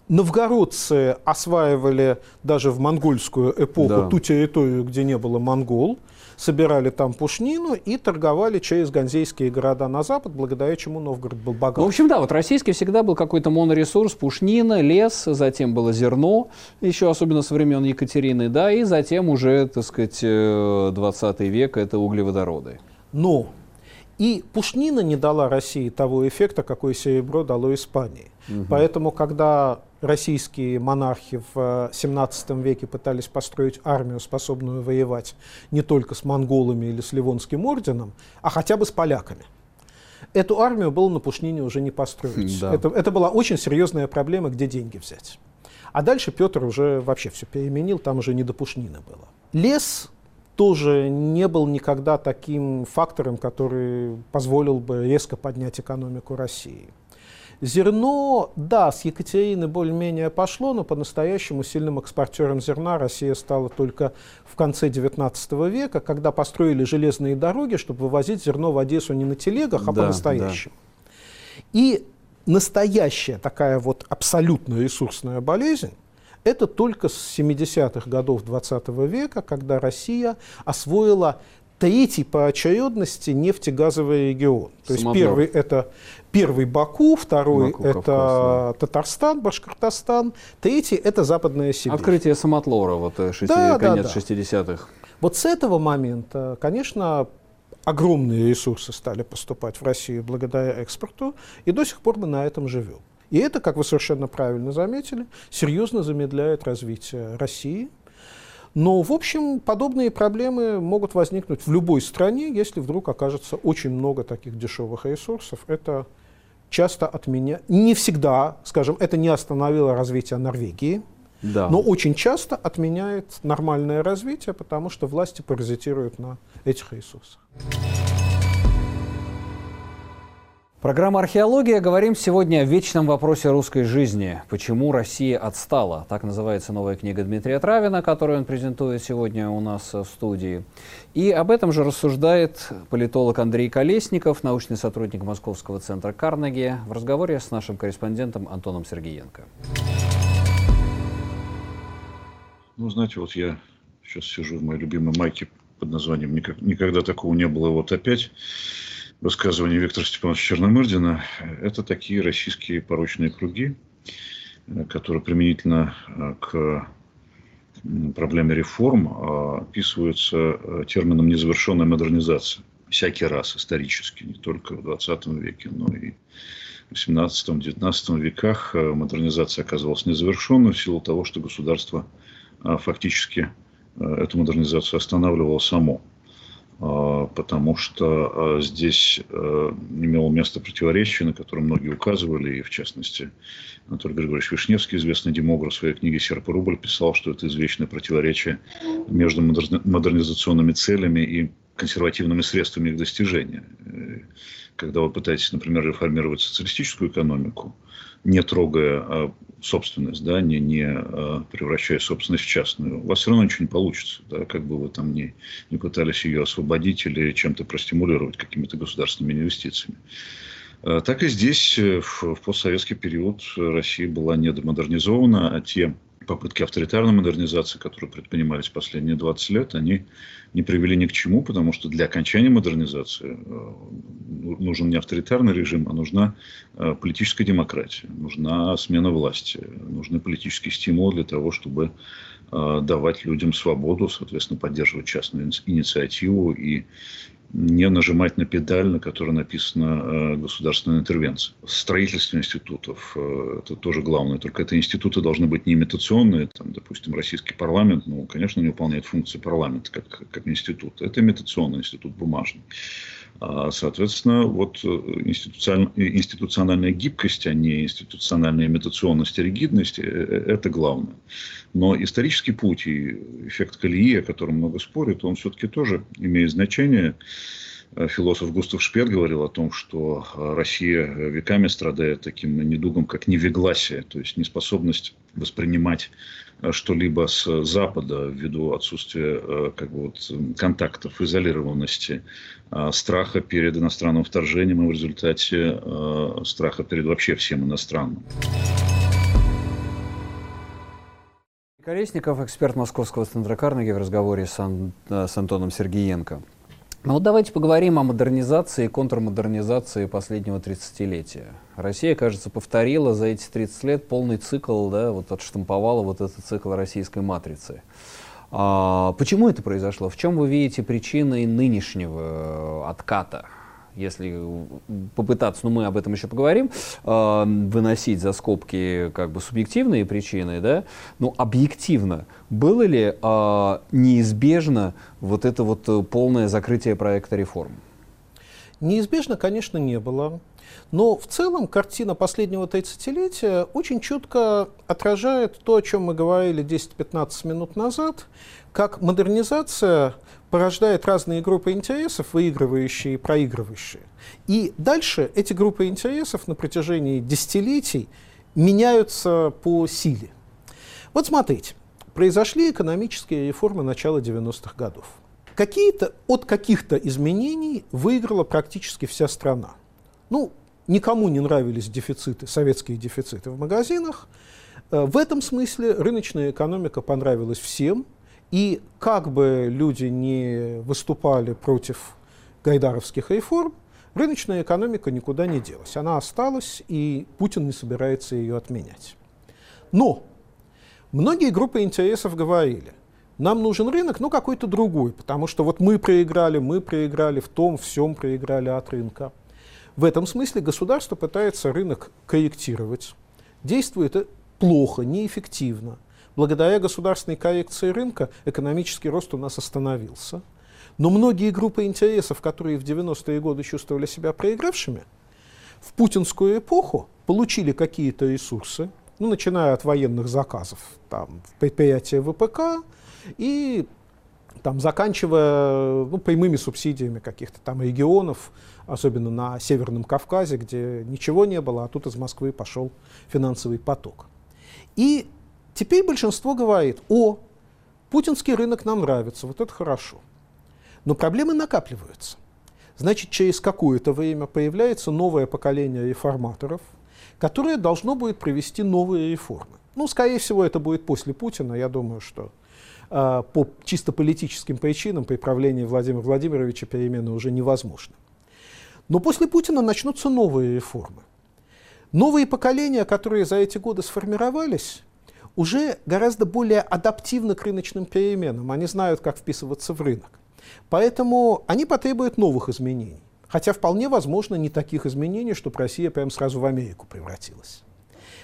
новгородцы осваивали даже в монгольскую эпоху да. ту территорию, где не было монгол собирали там пушнину и торговали через ганзейские города на запад, благодаря чему Новгород был богат. Ну, в общем, да, вот российский всегда был какой-то моноресурс, пушнина, лес, затем было зерно, еще особенно со времен Екатерины, да, и затем уже, так сказать, 20 э, век это углеводороды. Но и пушнина не дала России того эффекта, какой серебро дало Испании. Угу. Поэтому, когда российские монархи в XVII веке пытались построить армию, способную воевать не только с монголами или с Ливонским орденом, а хотя бы с поляками. Эту армию было на Пушнине уже не построить. Да. Это, это была очень серьезная проблема, где деньги взять. А дальше Петр уже вообще все переменил, там уже не до Пушнины было. Лес тоже не был никогда таким фактором, который позволил бы резко поднять экономику России. Зерно, да, с Екатерины более-менее пошло, но по-настоящему сильным экспортером зерна Россия стала только в конце XIX века, когда построили железные дороги, чтобы вывозить зерно в Одессу не на телегах, а да, по-настоящему. Да. И настоящая такая вот абсолютно ресурсная болезнь это только с 70-х годов 20 века, когда Россия освоила третий по очередности нефтегазовый регион. То есть первый это первый Баку, второй Баку, это Кавказ, да. Татарстан, Башкортостан, третий это Западная Сибирь. Открытие Самотлора, вот э, шести, да, конец да, да. 60-х. Вот с этого момента, конечно, огромные ресурсы стали поступать в Россию благодаря экспорту, и до сих пор мы на этом живем. И это, как вы совершенно правильно заметили, серьезно замедляет развитие России. Но, в общем, подобные проблемы могут возникнуть в любой стране, если вдруг окажется очень много таких дешевых ресурсов. Это часто от меня, не всегда, скажем, это не остановило развитие Норвегии, да. но очень часто отменяет нормальное развитие, потому что власти паразитируют на этих ресурсах. Программа «Археология». Говорим сегодня о вечном вопросе русской жизни. Почему Россия отстала? Так называется новая книга Дмитрия Травина, которую он презентует сегодня у нас в студии. И об этом же рассуждает политолог Андрей Колесников, научный сотрудник Московского центра Карнеги, в разговоре с нашим корреспондентом Антоном Сергеенко. Ну, знаете, вот я сейчас сижу в моей любимой майке под названием «Никогда такого не было, вот опять» высказывания Виктора Степановича Черномырдина – это такие российские порочные круги, э, которые применительно э, к проблеме реформ а, описываются э, термином «незавершенная модернизация». Всякий раз исторически, не только в 20 веке, но и в 18-19 веках модернизация оказалась незавершенной в силу того, что государство фактически эту модернизацию останавливало само. А, потому что а, здесь а, имело место противоречие, на которое многие указывали, и в частности Анатолий Григорьевич Вишневский, известный демограф, в своей книге «Серп и рубль» писал, что это извечное противоречие между модернизационными целями и консервативными средствами их достижения. Когда вы пытаетесь, например, реформировать социалистическую экономику, не трогая а, собственность, да, не, не а, превращая собственность в частную, у вас все равно ничего не получится. Да, как бы вы там не, не пытались ее освободить или чем-то простимулировать какими-то государственными инвестициями. А, так и здесь, э, в, постсоветский период, Россия была недомодернизована, а те попытки авторитарной модернизации, которые предпринимались последние 20 лет, они не привели ни к чему, потому что для окончания модернизации э, нужен не авторитарный режим, а нужна э, политическая демократия, нужна смена власти, нужны политические стимулы для того, чтобы э, давать людям свободу, соответственно, поддерживать частную инициативу и не нажимать на педаль, на которой написана э, государственная интервенция. Строительство институтов э, – это тоже главное. Только это институты должны быть не имитационные. Там, допустим, российский парламент, ну, конечно, не выполняет функции парламента как, как институт. Это имитационный институт бумажный. А, соответственно, вот э, институциональная гибкость, а не институциональная имитационность и ригидность – это главное. Но исторический путь и эффект колеи, о котором много спорят, он все-таки тоже имеет значение. Э, философ Густав Шпет говорил о том, что э, Россия веками страдает таким недугом, как невегласие, то есть неспособность воспринимать э, что-либо с Запада ввиду отсутствия как бы, вот, контактов, изолированности, страха перед иностранным вторжением и в результате страха перед вообще всем иностранным. Колесников, эксперт Московского центра Карнеги в разговоре с, Ан- э, с Антоном Сергеенко. Ну вот давайте поговорим о модернизации и контрмодернизации последнего 30-летия. Россия, кажется, повторила за эти 30 лет полный цикл, да, вот отштамповала вот этот цикл российской матрицы. А, почему это произошло? В чем вы видите причины нынешнего э, отката если попытаться, ну мы об этом еще поговорим, э, выносить за скобки как бы субъективные причины, да, но объективно было ли э, неизбежно вот это вот э, полное закрытие проекта реформ? Неизбежно, конечно, не было. Но в целом картина последнего 30-летия очень четко отражает то, о чем мы говорили 10-15 минут назад, как модернизация порождает разные группы интересов, выигрывающие и проигрывающие. И дальше эти группы интересов на протяжении десятилетий меняются по силе. Вот смотрите, произошли экономические реформы начала 90-х годов. Какие-то, от каких-то изменений выиграла практически вся страна. Ну, никому не нравились дефициты, советские дефициты в магазинах. Э, в этом смысле рыночная экономика понравилась всем, И как бы люди не выступали против гайдаровских реформ, рыночная экономика никуда не делась. Она осталась, и Путин не собирается ее отменять. Но многие группы интересов говорили, нам нужен рынок, но какой-то другой, потому что вот мы проиграли, мы проиграли в том, всем проиграли от рынка. В этом смысле государство пытается рынок корректировать. Действует плохо, неэффективно. Благодаря государственной коррекции рынка экономический рост у нас остановился. Но многие группы интересов, которые в 90-е годы чувствовали себя проигравшими, в путинскую эпоху получили какие-то ресурсы, ну, начиная от военных заказов, там, предприятия ВПК, и там, заканчивая ну, прямыми субсидиями каких-то там регионов, особенно на Северном Кавказе, где ничего не было, а тут из Москвы пошел финансовый поток. И теперь большинство говорит, о, путинский рынок нам нравится, вот это хорошо. Но проблемы накапливаются. Значит, через какое-то время появляется новое поколение реформаторов, которое должно будет провести новые реформы. Ну, скорее всего, это будет после Путина. Я думаю, что э, по чисто политическим причинам при правлении Владимира Владимировича перемены уже невозможны. Но после Путина начнутся новые реформы. Новые поколения, которые за эти годы сформировались, уже гораздо более адаптивны к рыночным переменам. Они знают, как вписываться в рынок. Поэтому они потребуют новых изменений. Хотя вполне возможно не таких изменений, чтобы Россия прям сразу в Америку превратилась.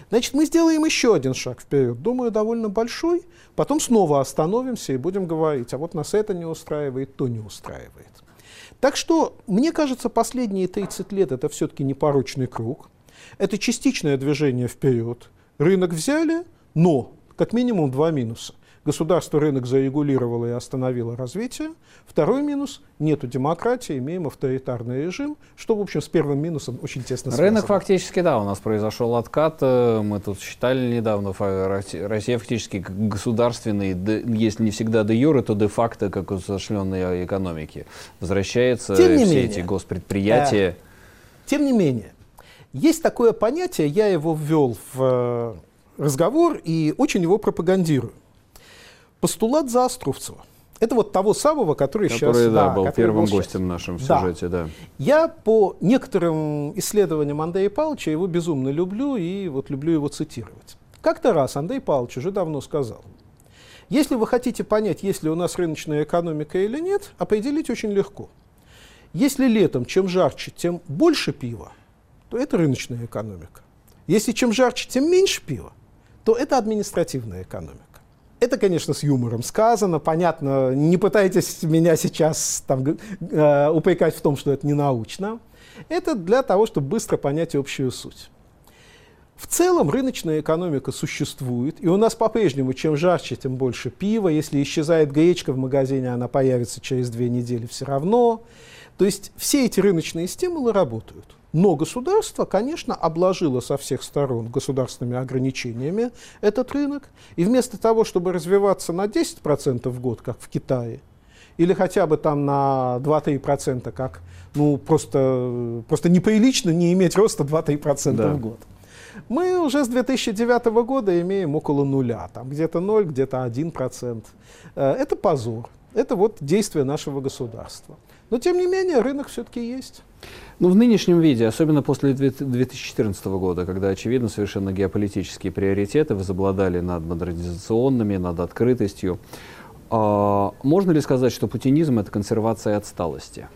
Значит, мы сделаем еще один шаг вперед, думаю, довольно большой, потом снова остановимся и будем говорить, а вот нас это не устраивает, то не устраивает. Так что, мне кажется, последние 30 лет это все-таки непорочный круг, это частичное движение вперед. Рынок взяли, но как минимум два минуса. Государство рынок зарегулировало и остановило развитие. Второй минус – нету демократии, имеем авторитарный режим, что, в общем, с первым минусом очень тесно связано. Рынок фактически, да, у нас произошел откат. Э, мы тут считали недавно, Россия фактически государственный, если не всегда де юре, то де-факто, как усошленной экономики. Возвращается Тем не все менее, эти госпредприятия. Э, тем не менее, есть такое понятие, я его ввел в э, разговор и очень его пропагандирую. Постулат Заостровцева. Это вот того самого, который, который сейчас... Да, был первым был гостем в да. сюжете, да. Я по некоторым исследованиям Андрея Павловича его безумно люблю и вот люблю его цитировать. Как-то раз Андрей Павлович уже давно сказал, если вы хотите понять, есть ли у нас рыночная экономика или нет, определить очень легко. Если летом чем жарче, тем больше пива, то это рыночная экономика. Если чем жарче, тем меньше пива, то это административная экономика. Это, конечно, с юмором сказано, понятно, не пытайтесь меня сейчас там, э, упрекать в том, что это не научно. Это для того, чтобы быстро понять общую суть. В целом рыночная экономика существует, и у нас по-прежнему чем жарче, тем больше пива. Если исчезает гречка в магазине, она появится через две недели все равно. То есть все эти рыночные стимулы работают. Но государство, конечно, обложило со всех сторон государственными ограничениями этот рынок. И вместо того, чтобы развиваться на 10% в год, как в Китае, или хотя бы там на 2-3%, как ну, просто, просто неприлично не иметь роста 2-3% да. в год. Мы уже с 2009 года имеем около нуля, там где-то 0, где-то 1%. Э, это позор. Это вот действие нашего государства. Но тем не менее рынок все-таки есть. Ну, в нынешнем виде, особенно после 2014 года, когда, очевидно, совершенно геополитические приоритеты возобладали над модернизационными, над открытостью, а, можно ли сказать, что путинизм – это консервация отсталости?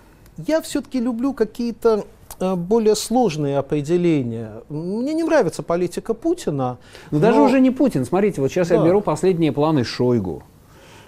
Я все-таки люблю какие-то э, более сложные определения. Мне не нравится политика Путина. Но, но... даже уже не Путин. Смотрите, вот сейчас да. я беру последние планы Шойгу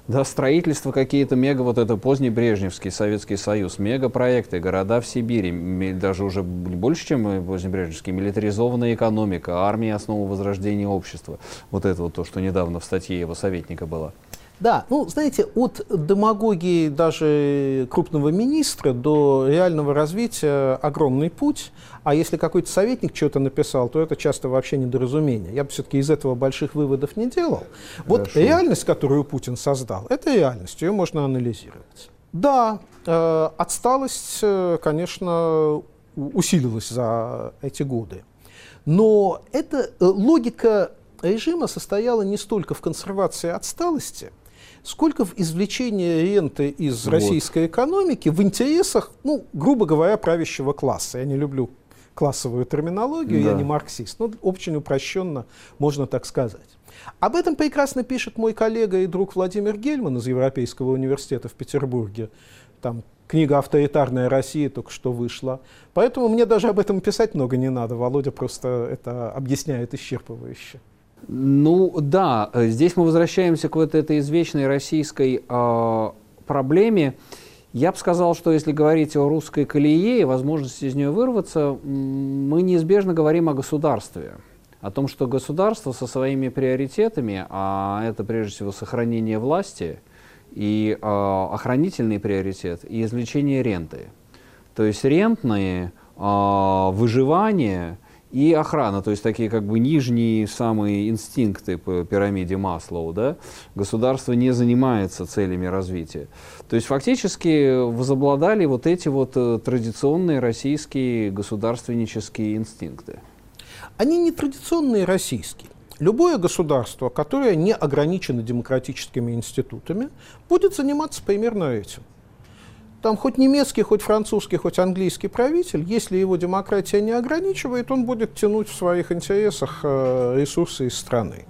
да, строительство какие-то мега, вот это поздний Брежневский Советский Союз, мегапроекты, города в Сибири, даже уже больше, чем позднебрежневский, милитаризованная экономика, армия основа возрождения общества. Вот это вот то, что недавно в статье его советника было. Да, ну, знаете, от демагогии даже крупного министра до реального развития огромный путь. А если какой-то советник что-то написал, то это часто вообще недоразумение. Я бы все-таки из этого больших выводов не делал. Вот Хорошо. реальность, которую Путин создал, это реальность, ее можно анализировать. Да, э, отсталость, э, конечно, усилилась за эти годы. Но эта э, логика режима состояла не столько в консервации отсталости – сколько в извлечении ренты из вот. российской экономики в интересах, ну, грубо говоря, правящего класса. Я не люблю классовую терминологию, да. я не марксист, но очень упрощенно можно так сказать. Об этом прекрасно пишет мой коллега и друг Владимир Гельман из Европейского университета в Петербурге. Там книга «Авторитарная Россия» только что вышла. Поэтому мне даже об этом писать много не надо. Володя просто это объясняет исчерпывающе. Ну да, здесь мы возвращаемся к вот этой извечной российской э, проблеме. Я бы сказал, что если говорить о русской колее и возможности из нее вырваться, мы неизбежно говорим о государстве. О том, что государство со своими приоритетами, а это прежде всего сохранение власти и э, охранительный приоритет, и извлечение ренты. То есть рентные, э, выживание и охрана, то есть такие как бы нижние самые инстинкты по пирамиде Маслоу, да, государство не занимается целями развития. То есть фактически возобладали вот эти вот э, традиционные российские государственнические инстинкты. Они не традиционные российские. Любое государство, которое не ограничено демократическими институтами, будет заниматься примерно этим там хоть немецкий, хоть французский, хоть английский правитель, если его демократия не ограничивает, он будет тянуть в своих интересах э, ресурсы из страны.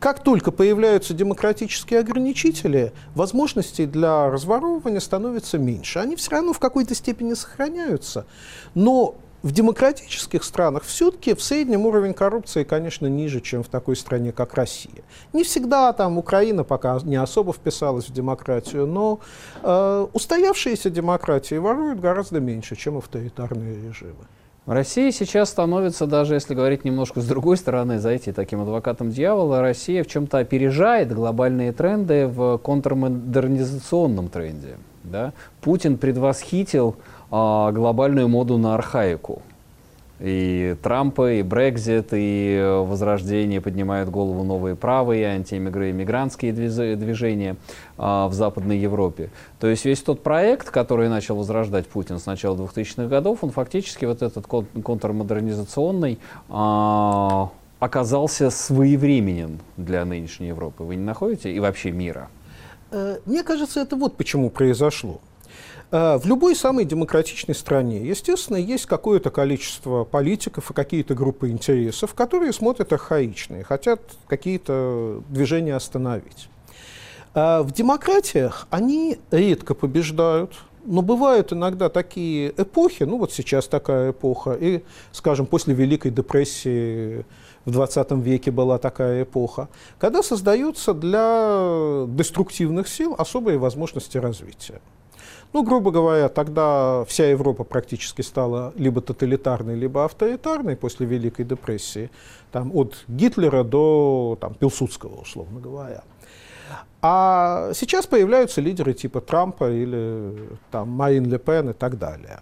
Как только появляются демократические ограничители, возможностей для разворовывания становится меньше. Они все равно в какой-то степени сохраняются, но в демократических странах все-таки в среднем уровень коррупции, конечно, ниже, чем в такой стране, как Россия. Не всегда там Украина пока не особо вписалась в демократию, но э, устоявшиеся демократии воруют гораздо меньше, чем авторитарные режимы. Россия сейчас становится, даже если говорить немножко с другой стороны, зайти таким адвокатом дьявола, Россия в чем-то опережает глобальные тренды в контрмодернизационном тренде. Да? Путин предвосхитил а, глобальную моду на архаику. И Трампа, и Брекзит, и Возрождение поднимают голову новые правые, антииммигрантские движения а, в Западной Европе. То есть весь тот проект, который начал возрождать Путин с начала 2000-х годов, он фактически вот этот контрмодернизационный а, оказался своевременен для нынешней Европы. Вы не находите? И вообще мира. Э, мне кажется, это вот почему произошло. Э, в любой самой демократичной стране, естественно, есть какое-то количество политиков и какие-то группы интересов, которые смотрят архаично и хотят какие-то движения остановить. Э, в демократиях они редко побеждают, но бывают иногда такие эпохи, ну вот сейчас такая эпоха, и, скажем, после Великой депрессии в 20 веке была такая эпоха, когда создаются для деструктивных сил особые возможности развития. Ну, грубо говоря, тогда вся Европа практически стала либо тоталитарной, либо авторитарной после Великой депрессии, там, от Гитлера до там, Пилсудского, условно говоря. А сейчас появляются лидеры типа Трампа или там, Марин Ле Пен и так далее.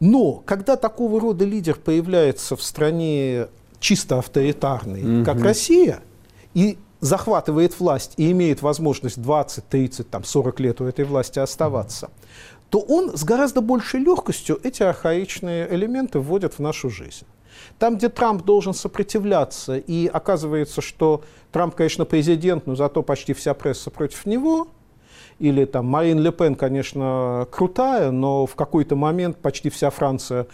Но когда такого рода лидер появляется в стране чисто авторитарной, mm-hmm. как Россия, и захватывает власть и имеет возможность 20, 30, там, 40 лет у этой власти оставаться, то он с гораздо большей легкостью эти архаичные элементы вводит в нашу жизнь. Там, где Трамп должен сопротивляться, и оказывается, что Трамп, конечно, президент, но зато почти вся пресса против него, или там Марин Ле Пен, конечно, крутая, но в какой-то момент почти вся Франция,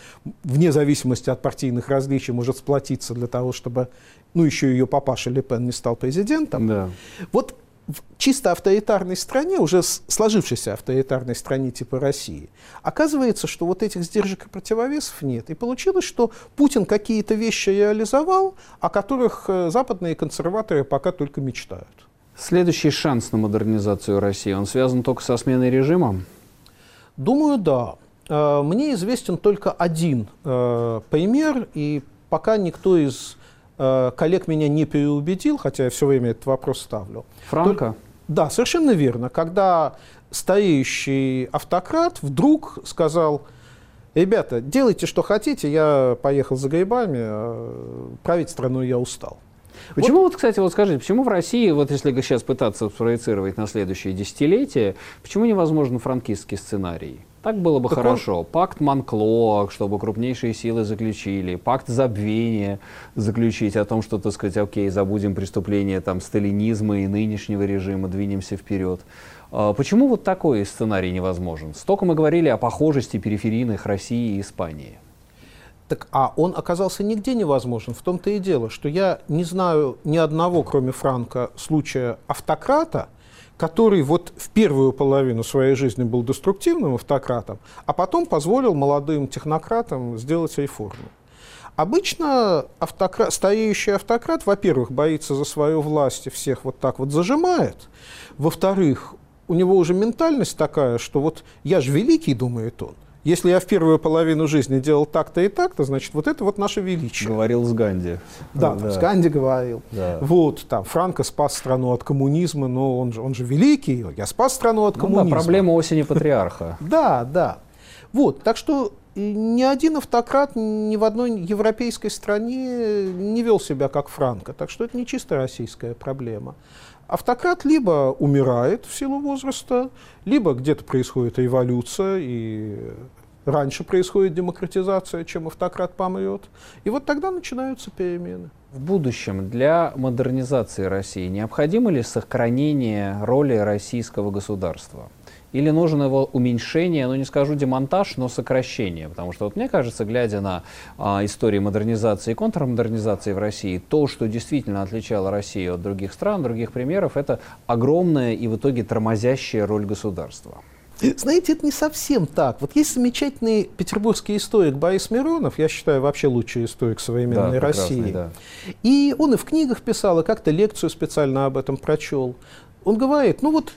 вне зависимости от партийных различий, может сплотиться для того, чтобы ну, еще ее папаша Ле Пен не стал президентом. Да. Вот в чисто авторитарной стране, уже сложившейся авторитарной стране типа России, оказывается, что вот этих сдержек и противовесов нет. И получилось, что Путин какие-то вещи реализовал, о которых э, западные консерваторы пока только мечтают. Следующий шанс на модернизацию России, он связан только со сменой режима? Думаю, да. Э, мне известен только один э, пример, и пока никто из Э, коллег меня не переубедил, хотя я все время этот вопрос ставлю. Франко? да, совершенно верно. Когда стареющий автократ вдруг сказал, ребята, делайте, что хотите, я поехал за грибами, а править страной я устал. Почему, вот, вот, кстати, вот скажите, почему в России, вот если сейчас пытаться спроецировать на следующее десятилетие, почему невозможен франкистский сценарий? Так было бы так хорошо. Он... Пакт Монкло, чтобы крупнейшие силы заключили, пакт забвения заключить о том, что, так сказать, окей, забудем преступления там, сталинизма и нынешнего режима, двинемся вперед. А почему вот такой сценарий невозможен? Столько мы говорили о похожести периферийных России и Испании. Так, а он оказался нигде невозможен. В том-то и дело, что я не знаю ни одного, кроме Франка, случая автократа, который вот в первую половину своей жизни был деструктивным автократом, а потом позволил молодым технократам сделать реформу. Обычно автократ, стареющий автократ, во-первых, боится за свою власть и всех вот так вот зажимает. Во-вторых, у него уже ментальность такая, что вот я же великий, думает он. Если я в первую половину жизни делал так-то и так-то, значит, вот это вот наше величие. Говорил с Ганди. Да, да. с Ганди говорил. Да. Вот, там, Франко спас страну от коммунизма, но он же, он же великий, я спас страну от ну, коммунизма. Да, проблема осени патриарха. Да, да. Вот, так что ни один автократ ни в одной европейской стране не вел себя как Франко. Так что это не чисто российская проблема. Автократ либо умирает в силу возраста, либо где-то происходит революция, и раньше происходит демократизация, чем автократ помрет. И вот тогда начинаются перемены. В будущем для модернизации России необходимо ли сохранение роли российского государства? Или нужно его уменьшение, ну не скажу демонтаж, но сокращение? Потому что вот мне кажется, глядя на а, истории модернизации и контрмодернизации в России, то, что действительно отличало Россию от других стран, других примеров, это огромная и в итоге тормозящая роль государства. Знаете, это не совсем так. Вот есть замечательный петербургский историк Борис Миронов, я считаю, вообще лучший историк современной да, России. Да. И он и в книгах писал, и как-то лекцию специально об этом прочел. Он говорит, ну вот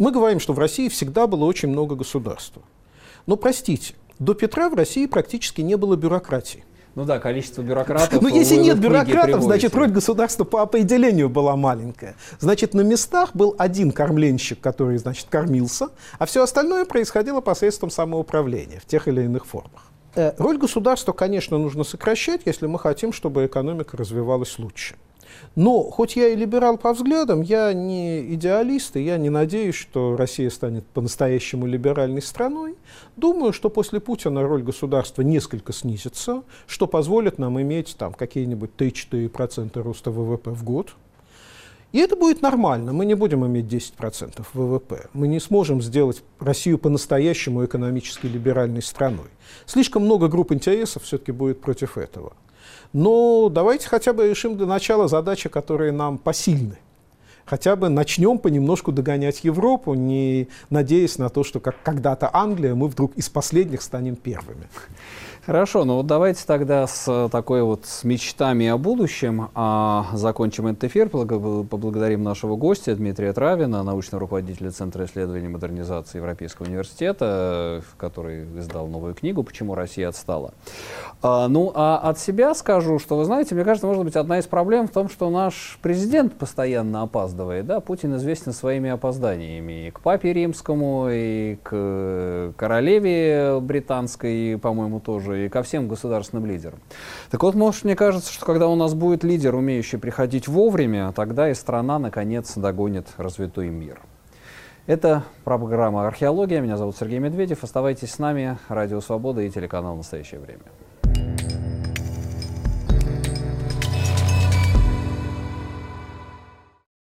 мы говорим, что в России всегда было очень много государства. Но, простите, до Петра в России практически не было бюрократии. Ну да, количество бюрократов. Но если нет бюрократов, значит, роль государства по определению была маленькая. Значит, на местах был один кормленщик, который, значит, кормился, а все остальное происходило посредством самоуправления в тех или иных формах. Э, роль государства, конечно, нужно сокращать, если мы хотим, чтобы экономика развивалась лучше. Но, хоть я и либерал по взглядам, я не идеалист, и я не надеюсь, что Россия станет по-настоящему либеральной страной. Думаю, что после Путина роль государства несколько снизится, что позволит нам иметь там какие-нибудь 3-4% роста ВВП в год. И это будет нормально. Мы не будем иметь 10% ВВП. Мы не сможем сделать Россию по-настоящему экономически либеральной страной. Слишком много групп интересов все-таки будет против этого. Но давайте хотя бы решим для начала задачи, которые нам посильны. Хотя бы начнем понемножку догонять Европу, не надеясь на то, что как когда-то Англия, мы вдруг из последних станем первыми. Хорошо, ну вот давайте тогда с э, такой вот с мечтами о будущем а, закончим этот эфир. Поблагодарим нашего гостя Дмитрия Травина, научного руководителя Центра исследований модернизации Европейского университета, который издал новую книгу «Почему Россия отстала». А, ну, а от себя скажу, что, вы знаете, мне кажется, может быть, одна из проблем в том, что наш президент постоянно опаздывает. Да? Путин известен своими опозданиями и к папе римскому, и к королеве британской, по-моему, тоже тоже и ко всем государственным лидерам. Так вот, может, мне кажется, что когда у нас будет лидер, умеющий приходить вовремя, тогда и страна, наконец, догонит развитой мир. Это программа «Археология». Меня зовут Сергей Медведев. Оставайтесь с нами. Радио «Свобода» и телеканал «Настоящее время».